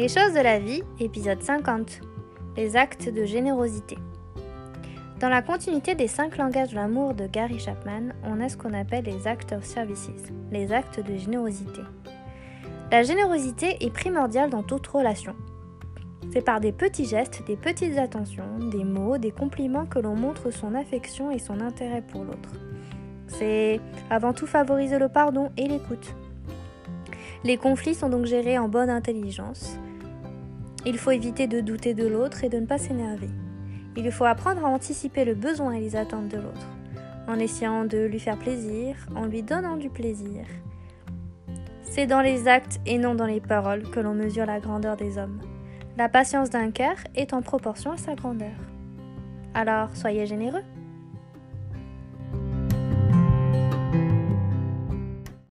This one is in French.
Les choses de la vie, épisode 50. Les actes de générosité. Dans la continuité des cinq langages de l'amour de Gary Chapman, on a ce qu'on appelle les acts of services, les actes de générosité. La générosité est primordiale dans toute relation. C'est par des petits gestes, des petites attentions, des mots, des compliments que l'on montre son affection et son intérêt pour l'autre. C'est avant tout favoriser le pardon et l'écoute. Les conflits sont donc gérés en bonne intelligence. Il faut éviter de douter de l'autre et de ne pas s'énerver. Il faut apprendre à anticiper le besoin et les attentes de l'autre, en essayant de lui faire plaisir, en lui donnant du plaisir. C'est dans les actes et non dans les paroles que l'on mesure la grandeur des hommes. La patience d'un cœur est en proportion à sa grandeur. Alors, soyez généreux.